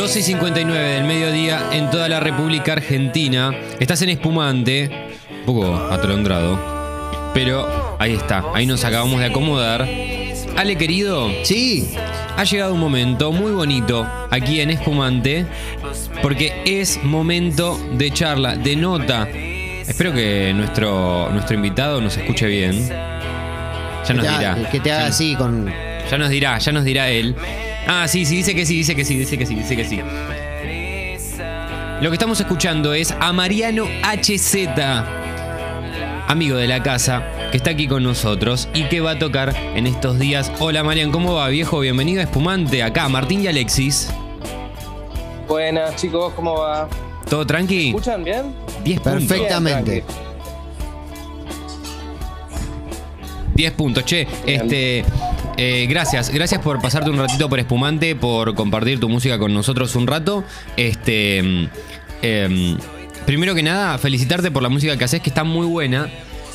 12 y 59 del mediodía en toda la República Argentina. Estás en espumante, un poco atolondrado, pero ahí está, ahí nos acabamos de acomodar. Ale querido, Sí, ha llegado un momento muy bonito aquí en Espumante, porque es momento de charla, de nota. Espero que nuestro, nuestro invitado nos escuche bien. Ya nos dirá. que te haga así con. ya nos dirá, ya nos dirá él. Ah, sí, sí, dice que sí, dice que sí, dice que sí, dice que sí. Lo que estamos escuchando es a Mariano HZ, amigo de la casa, que está aquí con nosotros y que va a tocar en estos días. Hola Marian, ¿cómo va, viejo? Bienvenido a Espumante, acá, Martín y Alexis. Buenas chicos, ¿cómo va? ¿Todo tranqui? ¿Escuchan bien? 10 puntos. Perfectamente. Bien, 10 puntos, che. Bien. Este. Eh, gracias, gracias por pasarte un ratito por Espumante, por compartir tu música con nosotros un rato. Este. em, primero que nada, felicitarte por la música que haces, que está muy buena.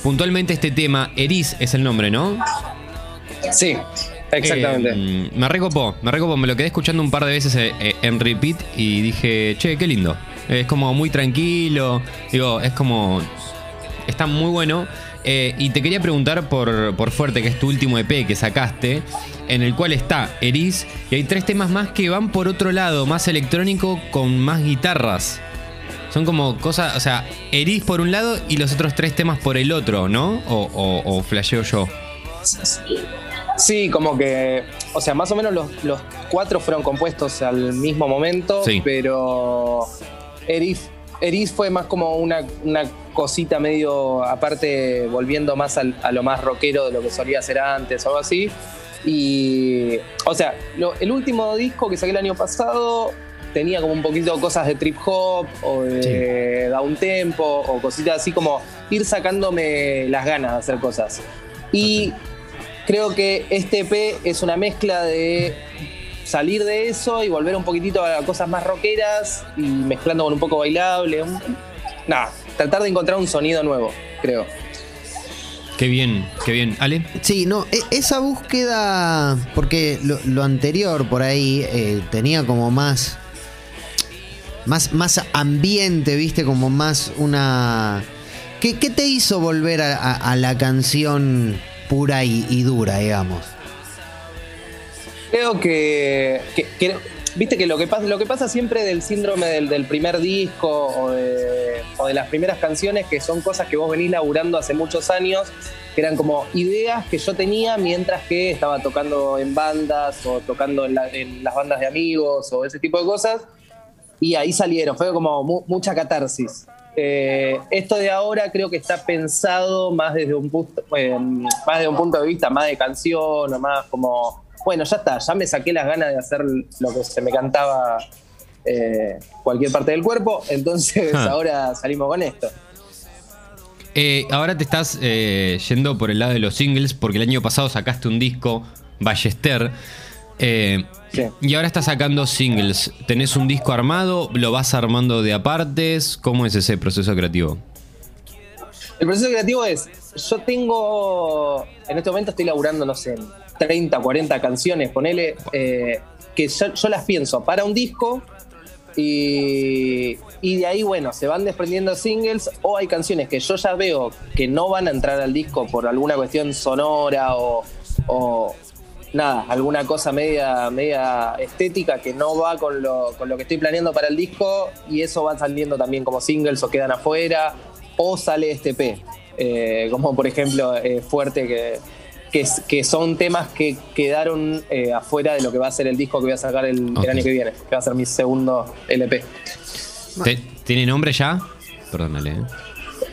Puntualmente este tema, Eris es el nombre, ¿no? Sí, exactamente. Eh, me recopó, me recopó, me lo quedé escuchando un par de veces eh, eh, en repeat y dije, che, qué lindo. Es como muy tranquilo, digo, es como... Está muy bueno. Eh, y te quería preguntar por, por Fuerte, que es tu último EP que sacaste, en el cual está Eris, y hay tres temas más que van por otro lado, más electrónico, con más guitarras. Son como cosas, o sea, Eris por un lado y los otros tres temas por el otro, ¿no? O, o, o flasheo yo. Sí, como que, o sea, más o menos los, los cuatro fueron compuestos al mismo momento, Sí. pero Eris, Eris fue más como una, una cosita medio aparte, volviendo más al- a lo más rockero de lo que solía hacer antes o algo así. Y, o sea, lo- el último disco que saqué el año pasado tenía como un poquito cosas de trip hop o de down tempo o cositas así como ir sacándome las ganas de hacer cosas. Y creo que este EP es una mezcla de salir de eso y volver un poquitito a cosas más rockeras y mezclando con un poco bailable. un- Nada, tratar de encontrar un sonido nuevo, creo. Qué bien, qué bien. Ale. Sí, no, e- esa búsqueda. Porque lo, lo anterior por ahí eh, tenía como más. Más, más ambiente, viste, como más una. ¿Qué, qué te hizo volver a, a- a la canción pura y, y dura, digamos? Creo que, viste que lo que pasa, siempre del síndrome del, primer disco o de, las primeras canciones, que son cosas que vos venís laburando hace muchos años, que eran como ideas que yo tenía mientras que estaba tocando en bandas o tocando en, la- en las bandas de amigos o ese tipo de cosas. Y ahí salieron, fue como mu- mucha catarsis. Eh, esto de ahora creo que está pensado más desde un punto, más de un punto de vista más de canción o más como, bueno, ya está, ya me saqué las ganas de hacer lo que se me cantaba eh, cualquier parte del cuerpo, entonces Ah. ahora salimos con esto. Eh, ahora te estás eh, yendo por el lado de los singles porque el año pasado sacaste un disco, Ballester. Sí. Y ahora estás sacando singles. ¿Tenés un disco armado? ¿Lo vas armando de apartes? ¿Cómo es ese proceso creativo? El proceso creativo es, yo tengo, en este momento estoy laburando, no sé, 30, 40 canciones, ponele, eh, que yo, las pienso para un disco y, y de ahí, bueno, se van desprendiendo singles o hay canciones que yo ya veo que no van a entrar al disco por alguna cuestión sonora o, o nada, alguna cosa media, media estética que no va con lo, con lo que estoy planeando para el disco y eso va saliendo también como singles o quedan afuera o sale este P. Eh, como por ejemplo eh, Fuerte, que, que, son temas que quedaron eh, afuera de lo que va a ser el disco que voy a sacar el, año que viene, que va a ser mi segundo LP. ¿Te- ¿Tiene nombre ya? Perdónale. ¿eh?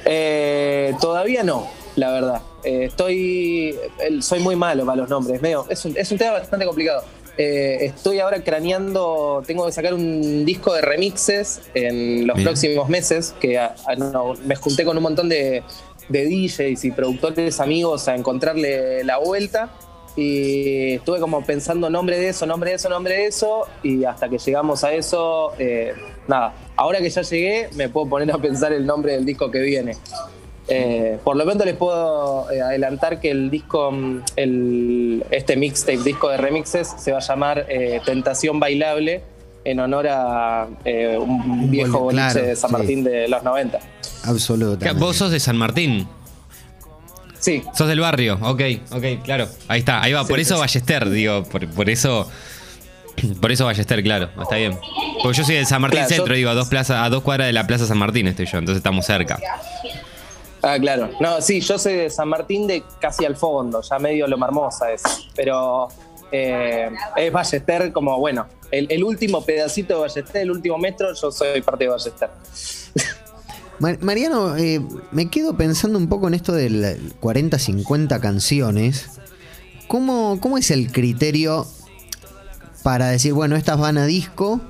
Eh, todavía no, la verdad. Estoy. soy muy malo para los nombres. medio- es, un, es un tema bastante complicado. Eh, estoy ahora craneando. Tengo que sacar un disco de remixes en los Bien. próximos meses. Que a- a- no, me junté con un montón de, de DJs y productores amigos a encontrarle la vuelta. Y estuve como pensando nombre de eso, nombre de eso, nombre de eso. Y hasta que llegamos a eso, eh, nada. Ahora que ya llegué, me puedo poner a pensar el nombre del disco que viene. Eh, por lo pronto les puedo eh, adelantar que el disco, el, este mixtape, disco de remixes, se va a llamar eh, Tentación Bailable en honor a eh, un Un viejo bol- boliche claro, de San sí. Martín de los 90. Absolutamente. Vos sos de San Martín. Sí, Sos del barrio, ok, ok, claro. Ahí está, ahí va. Sí, por eso sí. Ballester, digo, por, por eso. Por eso Ballester, claro, está bien. Porque yo soy del San Martín Claro, yo- Centro, digo, a dos, plazas, a dos cuadras de la Plaza San Martín estoy yo, entonces estamos cerca. Ah, claro. No, sí, yo soy de San Martín de casi al fondo, ya medio lo marmosa es. Pero eh, es Ballester como, bueno, el, el último pedacito de Ballester, el último metro, yo soy parte de Ballester. Mar- Mariano, eh, me quedo pensando un poco en esto del 40-50 canciones. ¿Cómo, ¿Cómo es el criterio para decir, bueno, estas van a disco?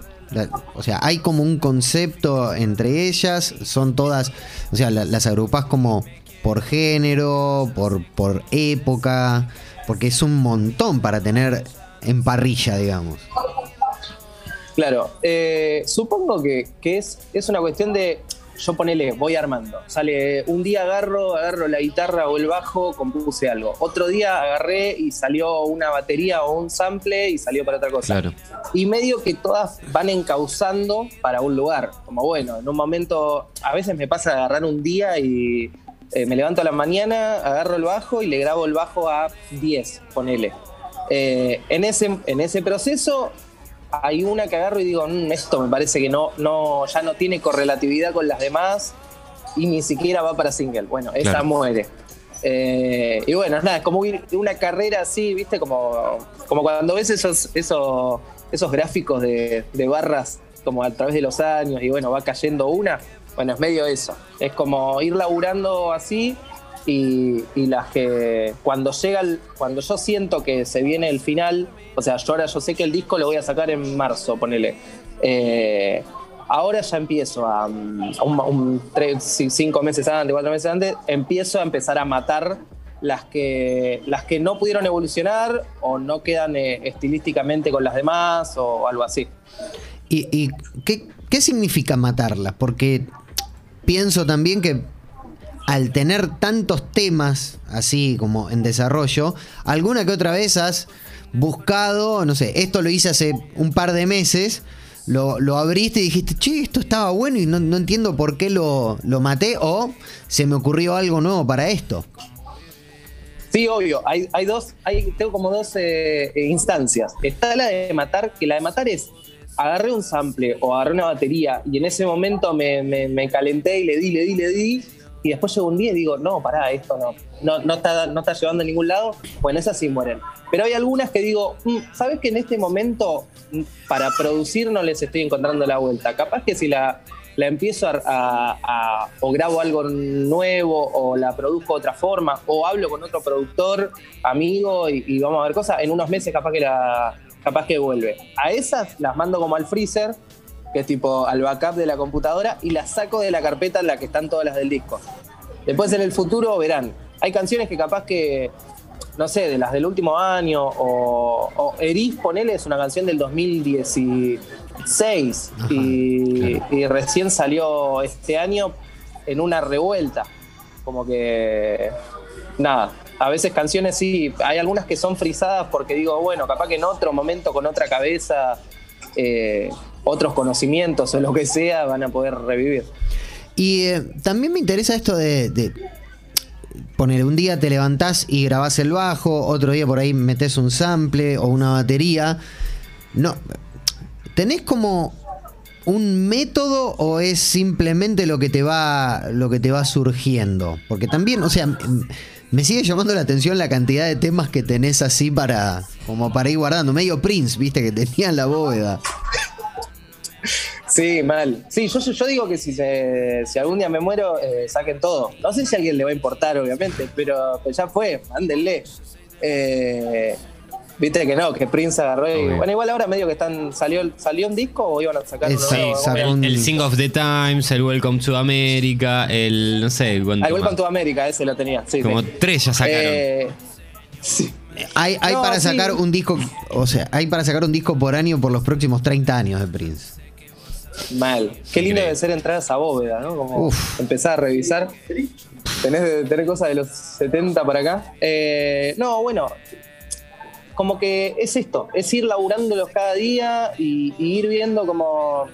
O sea, hay como un concepto entre ellas, son todas, o sea, la- las agrupás como por género, por, por época, porque es un montón para tener en parrilla, digamos. Claro, eh, supongo que, que es, es una cuestión de, yo ponele, voy armando. Sale, un día agarro, agarro la guitarra o el bajo, compuse algo. Otro día agarré y salió una batería o un sample y salió para otra cosa. Claro. Y medio que todas van encauzando para un lugar. Como bueno, en un momento, a veces me pasa agarrar un día y eh, me levanto a la mañana, agarro el bajo y le grabo el bajo a 10, ponele. Eh, en, ese, en ese proceso hay una que agarro y digo, "Mm, esto me parece que no, no, ya no tiene correlatividad con las demás y ni siquiera va para single. Bueno, esa Claro. muere. Eh, y bueno, nada, es como ir- una carrera así, ¿viste? Como, como cuando ves esos, esos, esos gráficos de, de barras como a través de los años y bueno, va cayendo una. Bueno, es medio eso. Es como ir laburando así y, las que cuando llega el, cuando yo siento que se viene el final, o sea, yo ahora yo sé que el disco lo voy a sacar en marzo, ponele. Eh, ahora ya empiezo a, mm, a cinco meses antes, cuatro meses antes, empiezo a empezar a matar las que, las que no pudieron evolucionar o no quedan eh, estilísticamente con las demás o algo así. ¿Y, y qué, qué significa matarlas? Porque pienso también que al tener tantos temas así como en desarrollo, alguna que otra vez has buscado, no sé, esto lo hice hace un par de meses, lo, lo abriste y dijiste, che, esto estaba bueno y no, no entiendo por qué lo, lo maté o se me ocurrió algo nuevo para esto. Sí, obvio. Hay, hay dos, hay, tengo como dos eh, eh, instancias. Está la de matar, que la de matar es agarré un sample o agarré una batería y en ese momento me, me- me calenté y le di, le di, le di. Y después llegó un día y digo, no, pará, esto no, no, no, está, no está llevando a ningún lado. Bueno, esas sí mueren. Pero hay algunas que digo, "Mm, ¿sabes que en este momento mm, para producir no les estoy encontrando la vuelta? Capaz que si la, la empiezo a, o grabo algo nuevo o la produzco de otra forma o hablo con otro productor amigo y, y vamos a ver cosas en unos meses capaz que la capaz que vuelve a esas las mando como al freezer que es tipo al backup de la computadora y las saco de la carpeta en la que están todas las del disco después en el futuro verán hay canciones que capaz que no sé, de las del último año, o, o Eris, ponele, es una canción del 2016 Ajá, y, claro. y recién salió este año en una revuelta. Como que, nada, a veces canciones sí, hay algunas que son frisadas porque digo, bueno, capaz que en otro momento, con otra cabeza, eh, otros conocimientos o lo que sea, van a poder revivir. Y eh, también me interesa esto de, de poner un día te levantás y grabás el bajo, otro día por ahí metes un sample o una batería. No, ¿tenés como un método o es simplemente lo que te va lo que te va surgiendo? Porque también, o sea, me sigue llamando la atención la cantidad de temas que tenés así para como para ir guardando, medio Prince, viste que tenía en la bóveda. Sí, mal. Sí, yo, yo digo que si, se- si algún día me muero, eh, saquen todo. No sé si a alguien le va a importar, obviamente, pero, pero ya fue, mándenle. Eh, Viste que no, que Prince agarró y. Bueno, igual ahora medio que están. ¿Salió, salió un disco o iban a sacar Eh, uno sí, nuevo? sacó Bueno, un- El Sing of the Times, el Welcome to America, el. no sé cuánto. Ah, igual más. con tu América, ese lo tenía. Sí, Como sí. tres ya sacaron. Eh, sí. Hay, hay No, para sí. sacar un disco, o sea, hay para sacar un disco por año por los próximos 30 años de Prince. Mal. Qué lindo debe ser entrar a esa bóveda, ¿no? Como Uf. empezar a revisar. Tenés de tener cosas de los 70 para acá. Eh, no, bueno. como que es esto, es ir laburándolos cada día y, y ir viendo como,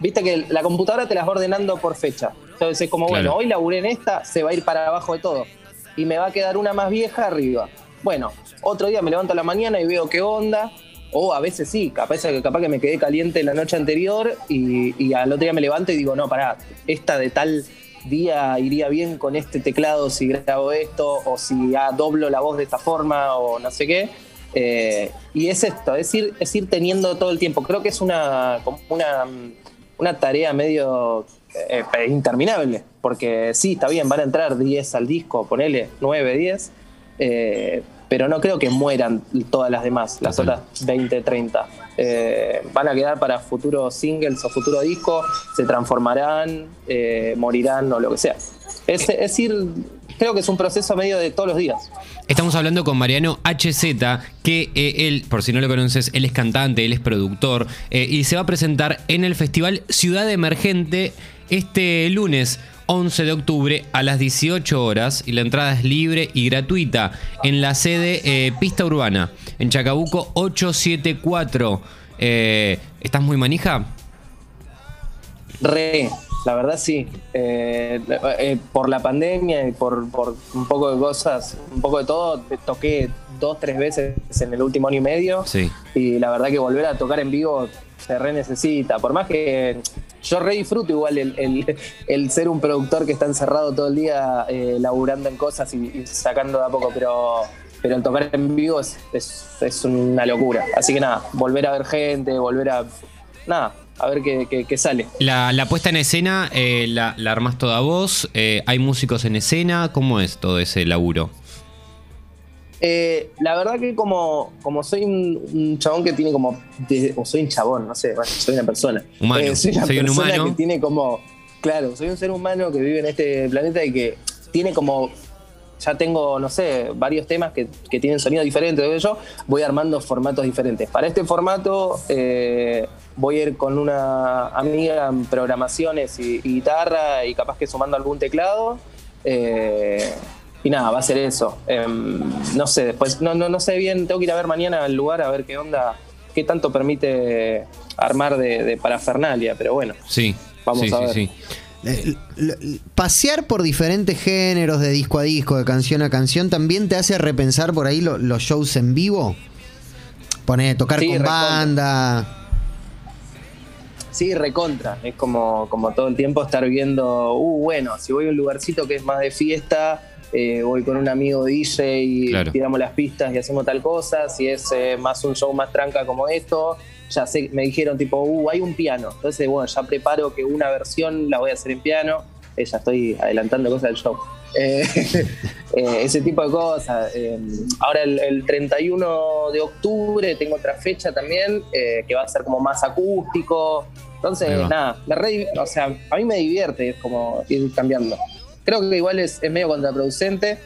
viste que la computadora te las va ordenando por fecha. Entonces es como, Claro. bueno, hoy laburé en esta, se va a ir para abajo de todo. Y me va a quedar una más vieja arriba. Bueno, otro día me levanto a la mañana y veo qué onda. O a veces sí, capaz, capaz que me quedé caliente la noche anterior y, al otro día me levanto y digo, no, pará, esta de tal día iría bien con este teclado si grabo esto, o si doblo la voz de esta forma, o no sé qué. Eh, y es esto, es ir, es ir teniendo todo el tiempo. Creo que es una, una, tarea medio eh, interminable, porque sí, está bien, van a entrar 10 al disco, ponele 9, 10, eh, pero no creo que mueran todas las demás, las Total. otras 20, 30. Eh, van a quedar para futuros singles o futuro disco, se transformarán, eh, morirán o lo que sea. Es, es decir, creo que es un proceso medio de todos los días. Estamos hablando con Mariano HZ, que eh, él, por si no lo conoces, él es cantante, él es productor, y se va a presentar en el Festival Ciudad Emergente este lunes 11 de octubre a las 18 horas, y la entrada es libre y gratuita en la sede eh, Pista Urbana, en Chacabuco 874. Eh, ¿Estás muy manija? Re, la verdad sí. Eh, eh, por la pandemia y por, por un poco de cosas, un poco de todo, toqué dos, tres veces en el último año y medio. Sí. Y la verdad que volver a tocar en vivo se re necesita. Por más que yo re disfruto igual el, el- el ser un productor que está encerrado todo el día eh, laburando en cosas y, sacando de a poco, pero, pero el tocar en vivo es, es, una locura. Así que nada, volver a ver gente, volver a. Nada, a ver qué, qué- qué sale. La, la puesta en escena eh, la, la armás toda vos, eh, hay músicos en escena, ¿cómo es todo ese laburo? Eh, la verdad que como, como soy un, un chabón que tiene como... de- o soy un chabón, no sé, soy una persona. Humano. Eh, soy una Soy un persona humano. que tiene como... Claro, soy un ser humano que vive en este planeta y que tiene como... Ya tengo, no sé, varios temas que, que tienen sonido diferente de yo. Voy armando formatos diferentes. Para este formato eh, voy a ir con una amiga en programaciones y, y guitarra y capaz que sumando algún teclado. Eh, y nada, va a ser eso. Em, no sé, después, no, no, no sé bien, tengo que ir a ver mañana al lugar a ver qué onda, qué tanto permite armar de, de parafernalia, pero bueno. Sí, Vamos sí, a sí, ver. sí. Eh, l- l- Pasear por diferentes géneros, de disco a disco, de canción a canción, también te hace repensar por ahí lo- los shows en vivo. Poner, tocar Sí, con recontra. banda. Sí, recontra. Es como, como todo el tiempo estar viendo, uh, bueno, si voy a un lugarcito que es más de fiesta, eh, voy con un amigo DJ y Claro. tiramos las pistas y hacemos tal cosa. Si es eh, más un show más tranca como esto, ya sé, me dijeron tipo, uh, hay un piano. Entonces, bueno, ya preparo que una versión la voy a hacer en piano. Eh, ya estoy adelantando cosas del show. Eh, ese tipo de cosas. Ahora el, el 31 de octubre tengo otra fecha también que va a ser como más acústico. Entonces, nada, me re- o sea, a mí me divierte es como ir cambiando. Creo que igual es, es medio contraproducente.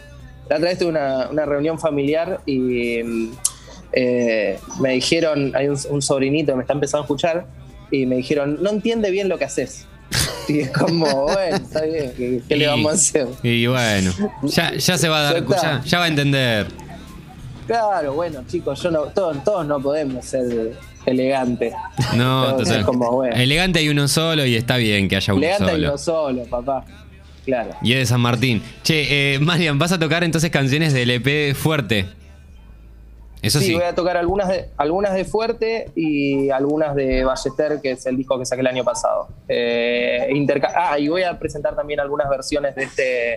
La otra vez tuve una, una reunión familiar y mm, eh, me dijeron, hay un, un sobrinito que me está empezando a escuchar, y me dijeron, no entiende bien lo que haces. Y es como, bueno, está bien, ¿qué, qué le vamos a hacer? Y bueno, ya, ya se va a dar, Ya ya, va a entender. Claro, bueno, chicos, yo no, todos, todos no podemos ser elegantes. No, Entonces, como, bueno. Elegante hay uno solo y está bien que haya uno Elegante y solo. no solo, papá. Claro. Y es de San Martín. Che, eh, Marian, vas a tocar entonces canciones del EP Fuerte. Eso sí. voy a tocar algunas de, algunas de Fuerte y algunas de Ballester, que es el disco que saqué el año pasado. Eh, ah, y voy a presentar también algunas versiones de este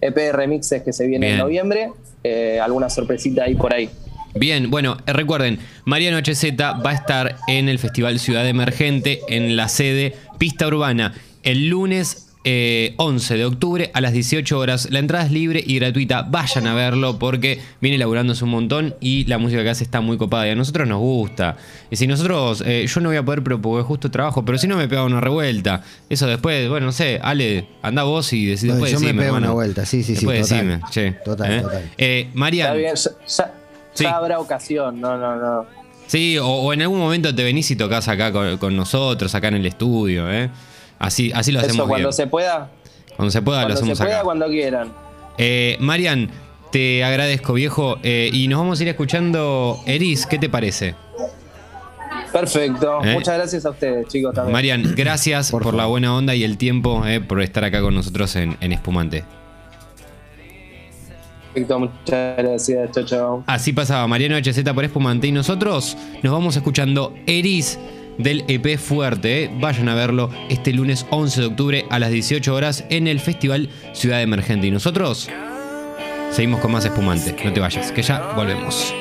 EP de remixes que se viene Bien. en noviembre. Eh, alguna sorpresita ahí por ahí. Bien, bueno, eh, recuerden, Mariano HZ va a estar en el Festival Ciudad Emergente en la sede Pista Urbana el lunes eh, 11 de octubre a las 18 horas. La entrada es libre y gratuita. Vayan a verlo porque viene laburándose un montón y la música que hace está muy copada y a nosotros nos gusta. Y si nosotros, eh, yo no voy a poder pero porque justo trabajo, pero si no me pega una revuelta. Eso después, bueno, no sé, Ale, anda vos y decí- No, después yo me decime, pego una vuelta, sí, sí, sí, Después total. decime, che. Total, ¿eh? total. Eh, Marian, Está bien, ya, ya- Sí. ya habrá ocasión. No, no, no. Sí, o, o en algún momento te venís y tocas acá con, con nosotros, acá en el estudio, ¿eh? Así, así lo hacemos Eso cuando bien. se pueda. Cuando se pueda lo Cuando se hacemos pueda, acá. cuando quieran. Eh, Marian, Te agradezco, viejo. Eh, y nos vamos a ir escuchando Eris, ¿qué te parece? Perfecto. Eh. Muchas gracias a ustedes, chicos, también. Marian, gracias por, Por la buena onda y el tiempo, eh, por estar acá con nosotros en, en Espumante. Perfecto, muchas gracias. Chao, chao. Así pasaba Mariano HZ por Espumante y nosotros nos vamos escuchando Eris del EP Fuerte. Vayan a verlo este lunes 11 de octubre a las 18 horas en el Festival Ciudad Emergente. Y nosotros seguimos con más Espumante. No te vayas, que ya volvemos.